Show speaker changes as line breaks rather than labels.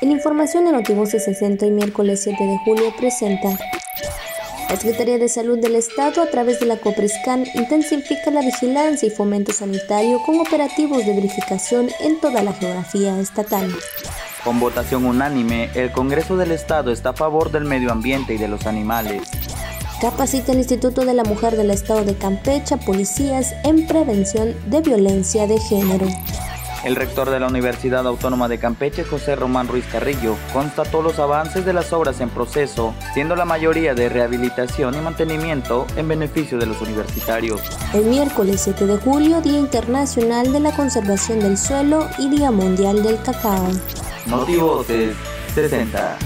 En información de Notivoce 60 y miércoles 7 de julio presenta la Secretaría de Salud del Estado, a través de la COPRESCAN, intensifica la vigilancia y fomento sanitario con operativos de verificación en toda la geografía estatal.
Con votación unánime, el Congreso del Estado está a favor del medio ambiente y de los animales.
Capacita el Instituto de la Mujer del Estado de Campeche policías en prevención de violencia de género.
El rector de la Universidad Autónoma de Campeche, José Román Ruiz Carrillo, constató los avances de las obras en proceso, siendo la mayoría de rehabilitación y mantenimiento en beneficio de los universitarios.
El miércoles 7 de julio, Día Internacional de la Conservación del Suelo y Día Mundial del Cacao.
Motivos 60.